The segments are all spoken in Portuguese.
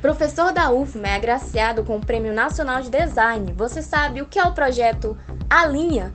Professor da UFMA é agraciado com o Prêmio Nacional de Design. Você sabe o que é o projeto A Linha?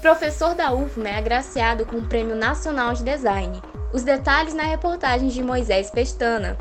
Professor da UFMA é agraciado com o Prêmio Nacional de Design. Os detalhes na reportagem de Moisés Pestana.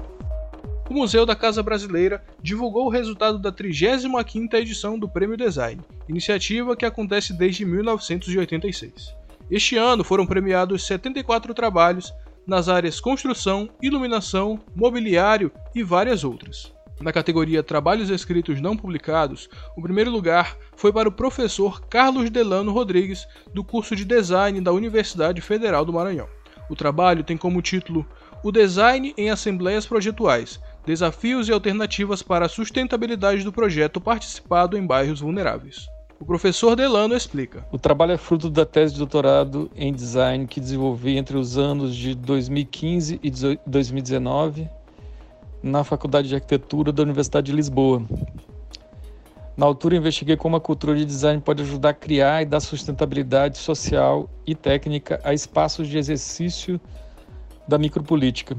O Museu da Casa Brasileira divulgou o resultado da 35ª edição do Prêmio Design, iniciativa que acontece desde 1986. Este ano foram premiados 74 trabalhos nas áreas construção, iluminação, mobiliário e várias outras. Na categoria Trabalhos Escritos Não Publicados, o primeiro lugar foi para o professor Carlos Delano Rodrigues, do curso de Design da Universidade Federal do Maranhão. O trabalho tem como título O Design em Assembleias Projetuais Desafios e Alternativas para a Sustentabilidade do Projeto Participado em Bairros Vulneráveis. O professor Delano explica. O trabalho é fruto da tese de doutorado em design que desenvolvi entre os anos de 2015 e 2019 na Faculdade de Arquitetura da Universidade de Lisboa. Na altura, investiguei como a cultura de design pode ajudar a criar e dar sustentabilidade social e técnica a espaços de exercício da micropolítica,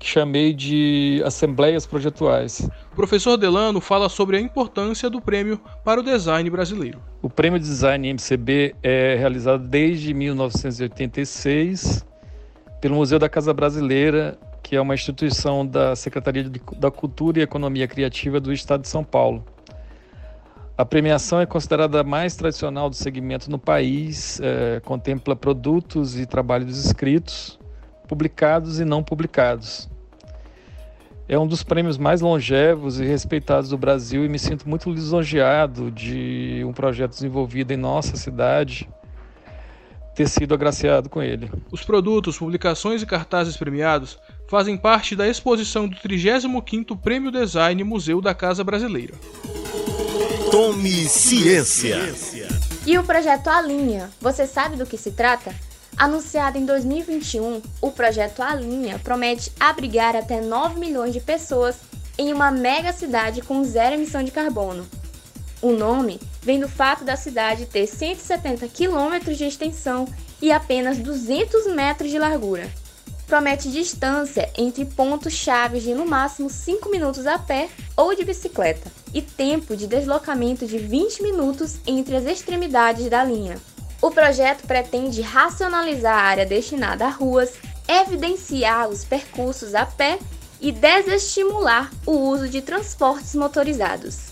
que chamei de assembleias projetuais. O professor Delano fala sobre a importância do prêmio para o design brasileiro. O prêmio Design MCB é realizado desde 1986 pelo Museu da Casa Brasileira que é uma instituição da Secretaria da Cultura e Economia Criativa do Estado de São Paulo. A premiação é considerada a mais tradicional do segmento no país, é, contempla produtos e trabalhos escritos, publicados e não publicados. É um dos prêmios mais longevos e respeitados do Brasil e me sinto muito lisonjeado de um projeto desenvolvido em nossa cidade ter sido agraciado com ele. Os produtos, publicações e cartazes premiados fazem parte da exposição do 35º Prêmio Design Museu da Casa Brasileira. Tome ciência. E o projeto Alinha, você sabe do que se trata? Anunciado em 2021, o projeto Alinha promete abrigar até 9 milhões de pessoas em uma mega cidade com zero emissão de carbono. O nome vem do fato da cidade ter 170 quilômetros de extensão e apenas 200 metros de largura promete distância entre pontos chaves de no máximo 5 minutos a pé ou de bicicleta e tempo de deslocamento de 20 minutos entre as extremidades da linha. O projeto pretende racionalizar a área destinada a ruas, evidenciar os percursos a pé e desestimular o uso de transportes motorizados.